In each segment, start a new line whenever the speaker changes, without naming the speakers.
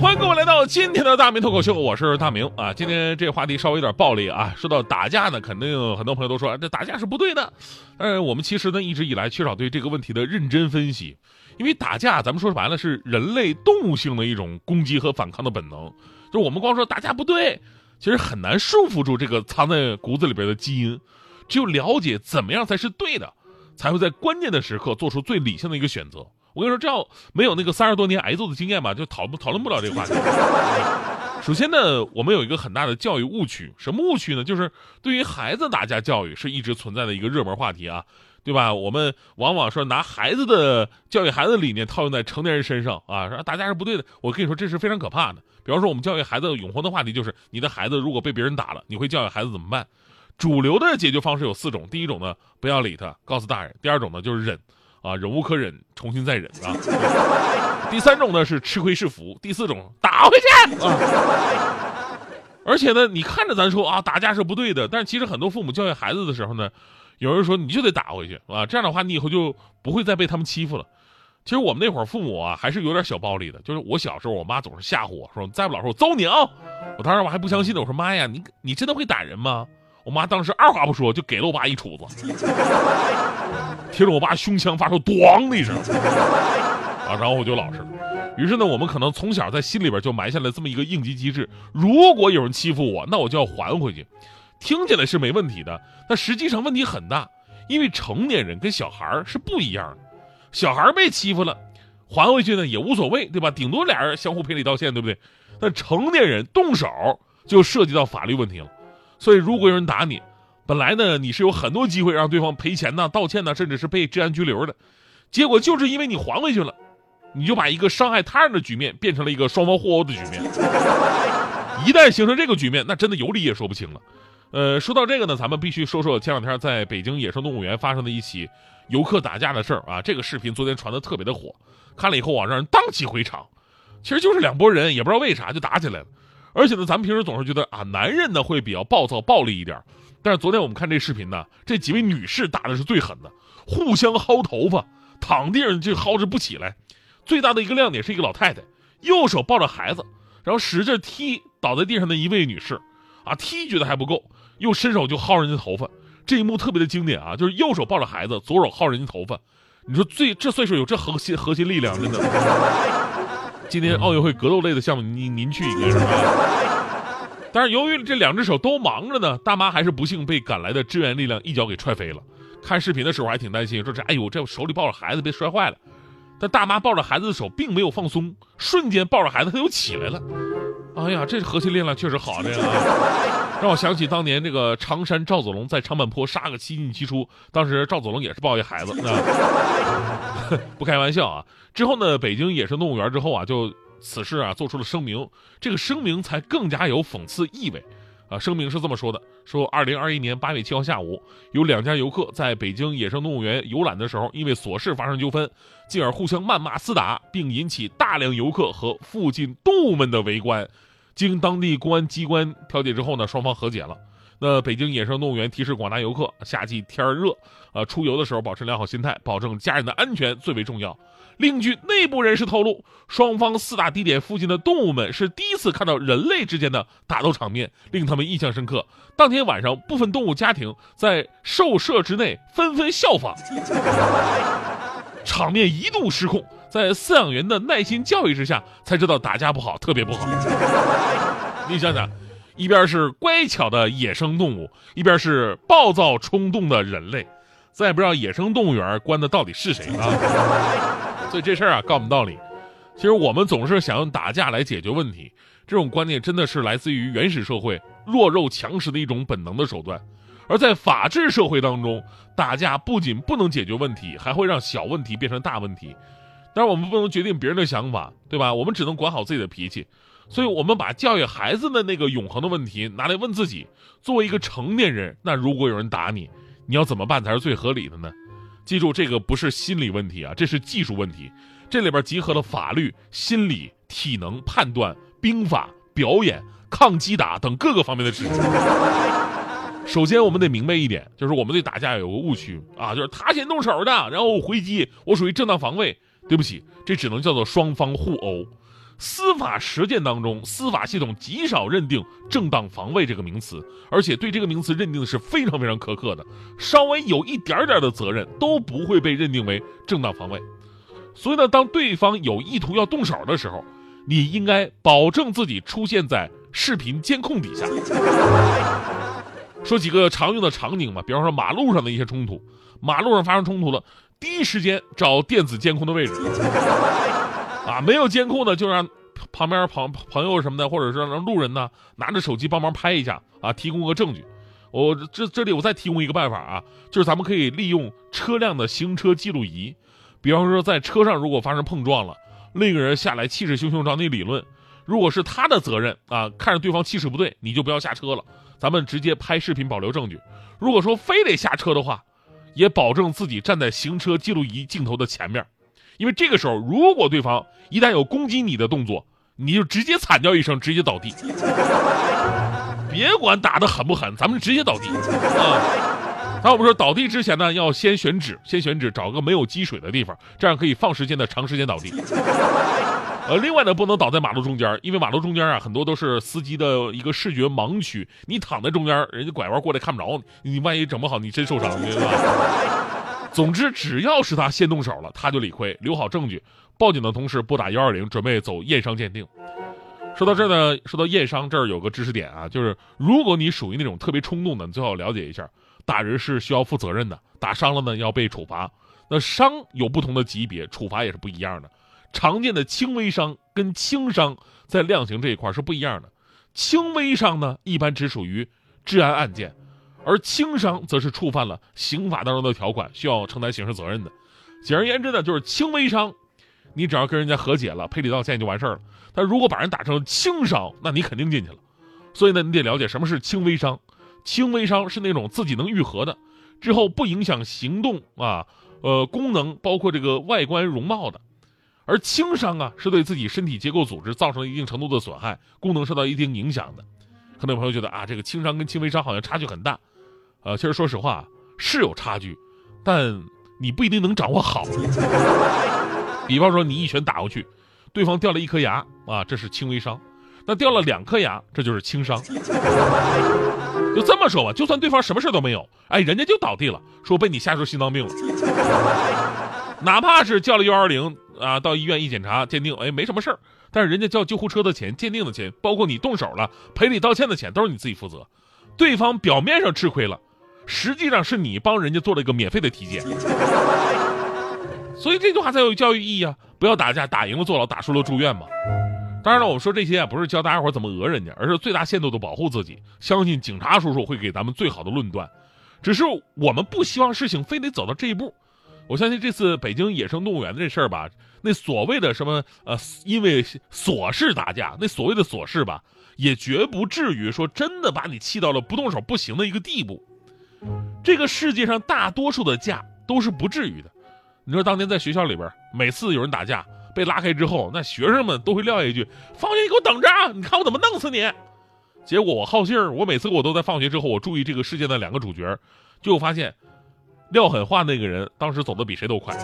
欢迎各位来到今天的大明脱口秀，我是大明啊。今天这话题稍微有点暴力啊，说到打架呢，肯定很多朋友都说这打架是不对的。但是我们其实呢一直以来缺少对这个问题的认真分析，因为打架咱们说白了是人类动物性的一种攻击和反抗的本能，就我们光说打架不对，其实很难束缚住这个藏在骨子里边的基因。只有了解怎么样才是对的，才会在关键的时刻做出最理性的一个选择。我跟你说，这要没有那个三十多年挨揍的经验吧，就讨不讨论不了这个话题。首先呢，我们有一个很大的教育误区，什么误区呢？就是对于孩子打架教育是一直存在的一个热门话题啊，对吧？我们往往说拿孩子的教育孩子的理念套用在成年人身上啊，说打架是不对的。我跟你说，这是非常可怕的。比方说，我们教育孩子永恒的话题就是，你的孩子如果被别人打了，你会教育孩子怎么办？主流的解决方式有四种，第一种呢，不要理他，告诉大人；第二种呢，就是忍。啊，忍无可忍，重新再忍啊！第三种呢是吃亏是福，第四种打回去啊！而且呢，你看着咱说啊，打架是不对的，但是其实很多父母教育孩子的时候呢，有人说你就得打回去啊，这样的话你以后就不会再被他们欺负了。其实我们那会儿父母啊，还是有点小暴力的，就是我小时候，我妈总是吓唬我说再不老实我揍你啊！我当时我还不相信呢，我说妈呀，你你真的会打人吗？我妈当时二话不说就给了我爸一杵子，贴着我爸胸腔发出“咣”的一声，啊，然后我就老实了。于是呢，我们可能从小在心里边就埋下了这么一个应急机制：如果有人欺负我，那我就要还回去。听起来是没问题的，但实际上问题很大，因为成年人跟小孩是不一样的。小孩被欺负了，还回去呢也无所谓，对吧？顶多俩人相互赔礼道歉，对不对？但成年人动手就涉及到法律问题了。所以，如果有人打你，本来呢你是有很多机会让对方赔钱呐、道歉呐，甚至是被治安拘留的，结果就是因为你还回去了，你就把一个伤害他人的局面变成了一个双方互殴的局面。一旦形成这个局面，那真的有理也说不清了。呃，说到这个呢，咱们必须说说前两天在北京野生动物园发生的一起游客打架的事儿啊。这个视频昨天传的特别的火，看了以后啊，让人荡气回肠。其实就是两拨人，也不知道为啥就打起来了。而且呢，咱们平时总是觉得啊，男人呢会比较暴躁、暴力一点。但是昨天我们看这视频呢，这几位女士打的是最狠的，互相薅头发，躺地上就薅着不起来。最大的一个亮点是一个老太太，右手抱着孩子，然后使劲踢倒在地上的一位女士，啊，踢觉得还不够，又伸手就薅人家头发。这一幕特别的经典啊，就是右手抱着孩子，左手薅人家头发。你说最这岁数有这核心核心力量，真的。今天奥运会格斗类的项目，您您去应该是吧？但是由于这两只手都忙着呢，大妈还是不幸被赶来的支援力量一脚给踹飞了。看视频的时候还挺担心，说这哎呦，这手里抱着孩子被摔坏了。但大妈抱着孩子的手并没有放松，瞬间抱着孩子他又起来了。哎呀，这核心力量确实好，这个让我想起当年这个常山赵子龙在长坂坡杀个七进七出，当时赵子龙也是抱一孩子，不开玩笑啊。之后呢，北京野生动物园之后啊，就此事啊做出了声明，这个声明才更加有讽刺意味。啊，声明是这么说的：说二零二一年八月七号下午，有两家游客在北京野生动物园游览的时候，因为琐事发生纠纷，进而互相谩骂厮打，并引起大量游客和附近动物们的围观。经当地公安机关调解之后呢，双方和解了。那北京野生动物园提示广大游客，夏季天热，呃，出游的时候保持良好心态，保证家人的安全最为重要。另据内部人士透露，双方四大地点附近的动物们是第一次看到人类之间的打斗场面，令他们印象深刻。当天晚上，部分动物家庭在兽舍之内纷纷效仿，场面一度失控。在饲养员的耐心教育之下，才知道打架不好，特别不好。你想想，一边是乖巧的野生动物，一边是暴躁冲动的人类，咱也不知道野生动物园关的到底是谁啊？所以这事儿啊，告诉我们道理。其实我们总是想用打架来解决问题，这种观念真的是来自于原始社会弱肉强食的一种本能的手段。而在法治社会当中，打架不仅不能解决问题，还会让小问题变成大问题。但是我们不能决定别人的想法，对吧？我们只能管好自己的脾气。所以，我们把教育孩子的那个永恒的问题拿来问自己：作为一个成年人，那如果有人打你，你要怎么办才是最合理的呢？记住，这个不是心理问题啊，这是技术问题。这里边集合了法律、心理、体能、判断、兵法、表演、抗击打等各个方面的知识。首先，我们得明白一点，就是我们对打架有个误区啊，就是他先动手的，然后我回击，我属于正当防卫。对不起，这只能叫做双方互殴。司法实践当中，司法系统极少认定“正当防卫”这个名词，而且对这个名词认定的是非常非常苛刻的，稍微有一点点的责任都不会被认定为正当防卫。所以呢，当对方有意图要动手的时候，你应该保证自己出现在视频监控底下。说几个常用的场景吧，比方说马路上的一些冲突，马路上发生冲突了，第一时间找电子监控的位置。啊，没有监控的就让旁边朋朋友什么的，或者是让路人呢拿着手机帮忙拍一下啊，提供个证据。我这这里我再提供一个办法啊，就是咱们可以利用车辆的行车记录仪，比方说在车上如果发生碰撞了，另一个人下来气势汹汹找你理论，如果是他的责任啊，看着对方气势不对，你就不要下车了，咱们直接拍视频保留证据。如果说非得下车的话，也保证自己站在行车记录仪镜头的前面。因为这个时候，如果对方一旦有攻击你的动作，你就直接惨叫一声，直接倒地。别管打的狠不狠，咱们直接倒地啊！那我们说倒地之前呢，要先选址，先选址，找个没有积水的地方，这样可以放时间的长时间倒地。呃，另外呢，不能倒在马路中间，因为马路中间啊，很多都是司机的一个视觉盲区，你躺在中间，人家拐弯过来看不着你，你万一整不好，你真受伤，对吧？总之，只要是他先动手了，他就理亏。留好证据，报警的同时拨打幺二零，准备走验伤鉴定。说到这儿呢，说到验伤这儿有个知识点啊，就是如果你属于那种特别冲动的，你最好了解一下，打人是需要负责任的，打伤了呢要被处罚。那伤有不同的级别，处罚也是不一样的。常见的轻微伤跟轻伤在量刑这一块是不一样的。轻微伤呢，一般只属于治安案件。而轻伤则是触犯了刑法当中的条款，需要承担刑事责任的。简而言之呢，就是轻微伤，你只要跟人家和解了，赔礼道歉就完事儿了。但如果把人打成轻伤，那你肯定进去了。所以呢，你得了解什么是轻微伤。轻微伤是那种自己能愈合的，之后不影响行动啊，呃，功能包括这个外观容貌的。而轻伤啊，是对自己身体结构组织造成了一定程度的损害，功能受到一定影响的。可能有朋友觉得啊，这个轻伤跟轻微伤好像差距很大。呃，其实说实话是有差距，但你不一定能掌握好。比方说，你一拳打过去，对方掉了一颗牙啊，这是轻微伤；那掉了两颗牙，这就是轻伤。就这么说吧，就算对方什么事都没有，哎，人家就倒地了，说被你吓出心脏病了。哪怕是叫了幺二零啊，到医院一检查鉴定，哎，没什么事儿，但是人家叫救护车的钱、鉴定的钱，包括你动手了赔礼道歉的钱，都是你自己负责。对方表面上吃亏了。实际上是你帮人家做了一个免费的体检，所以这句话才有教育意义啊！不要打架，打赢了坐牢，打输了住院嘛。当然了，我们说这些啊，不是教大家伙怎么讹人家，而是最大限度的保护自己。相信警察叔叔会给咱们最好的论断，只是我们不希望事情非得走到这一步。我相信这次北京野生动物园这事儿吧，那所谓的什么呃，因为琐事打架，那所谓的琐事吧，也绝不至于说真的把你气到了不动手不行的一个地步。这个世界上大多数的架都是不至于的。你说当年在学校里边，每次有人打架被拉开之后，那学生们都会撂下一句：“放学你给我等着，啊你看我怎么弄死你。”结果我好信儿，我每次我都在放学之后，我注意这个事件的两个主角，就发现撂狠话那个人当时走的比谁都快。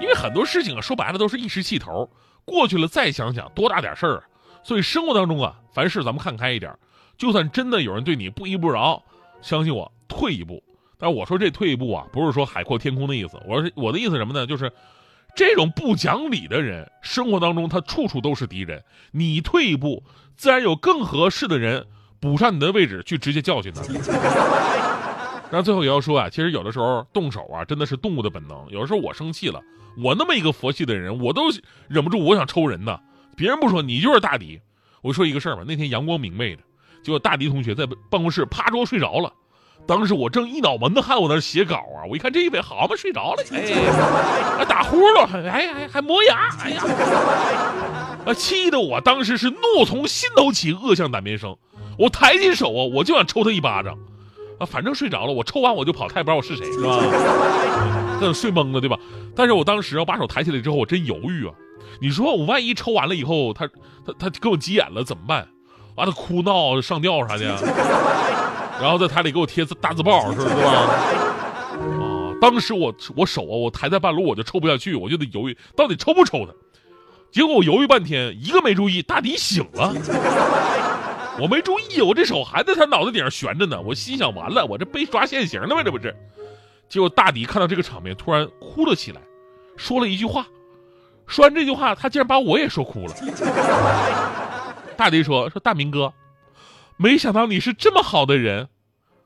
因为很多事情啊，说白了都是一时气头，过去了再想想多大点事儿啊。所以生活当中啊，凡事咱们看开一点，就算真的有人对你不依不饶。相信我，退一步。但是我说这退一步啊，不是说海阔天空的意思。我说我的意思什么呢？就是这种不讲理的人，生活当中他处处都是敌人。你退一步，自然有更合适的人补上你的位置，去直接教训他。那最后也要说啊，其实有的时候动手啊，真的是动物的本能。有的时候我生气了，我那么一个佛系的人，我都忍不住我想抽人呢。别人不说，你就是大迪。我说一个事儿吧，那天阳光明媚的。结果大迪同学在办公室趴桌睡着了，当时我正一脑门子汗，我那写稿啊，我一看这一位好嘛，睡着了，哎，还打呼噜，还还还磨牙，哎呀，啊，气得我当时是怒从心头起，恶向胆边生，我抬起手啊，我就想抽他一巴掌，啊，反正睡着了，我抽完我就跑，他也不知道我是谁，是吧？那睡懵了，对吧？但是我当时要把手抬起来之后，我真犹豫啊。你说我万一抽完了以后，他他他跟我急眼了怎么办？完了哭闹上吊啥的，然后在台里给我贴大字报，是不是吧？啊，当时我我手啊，我抬在半路，我就抽不下去，我就得犹豫到底抽不抽他。结果我犹豫半天，一个没注意，大迪醒了。我没注意，我这手还在他脑袋顶上悬着呢。我心想，完了，我这被抓现行了吗？这不是？结果大迪看到这个场面，突然哭了起来，说了一句话。说完这句话，他竟然把我也说哭了。大迪说：“说大明哥，没想到你是这么好的人。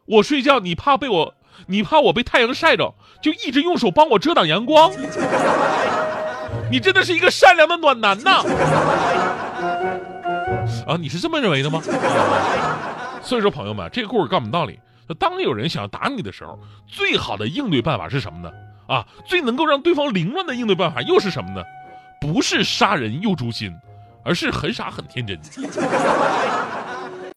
我睡觉，你怕被我，你怕我被太阳晒着，就一直用手帮我遮挡阳光。你真的是一个善良的暖男呐！啊，你是这么认为的吗？所以说，朋友们，这个故事告诉我们道理：当有人想要打你的时候，最好的应对办法是什么呢？啊，最能够让对方凌乱的应对办法又是什么呢？”不是杀人又诛心，而是很傻很天真。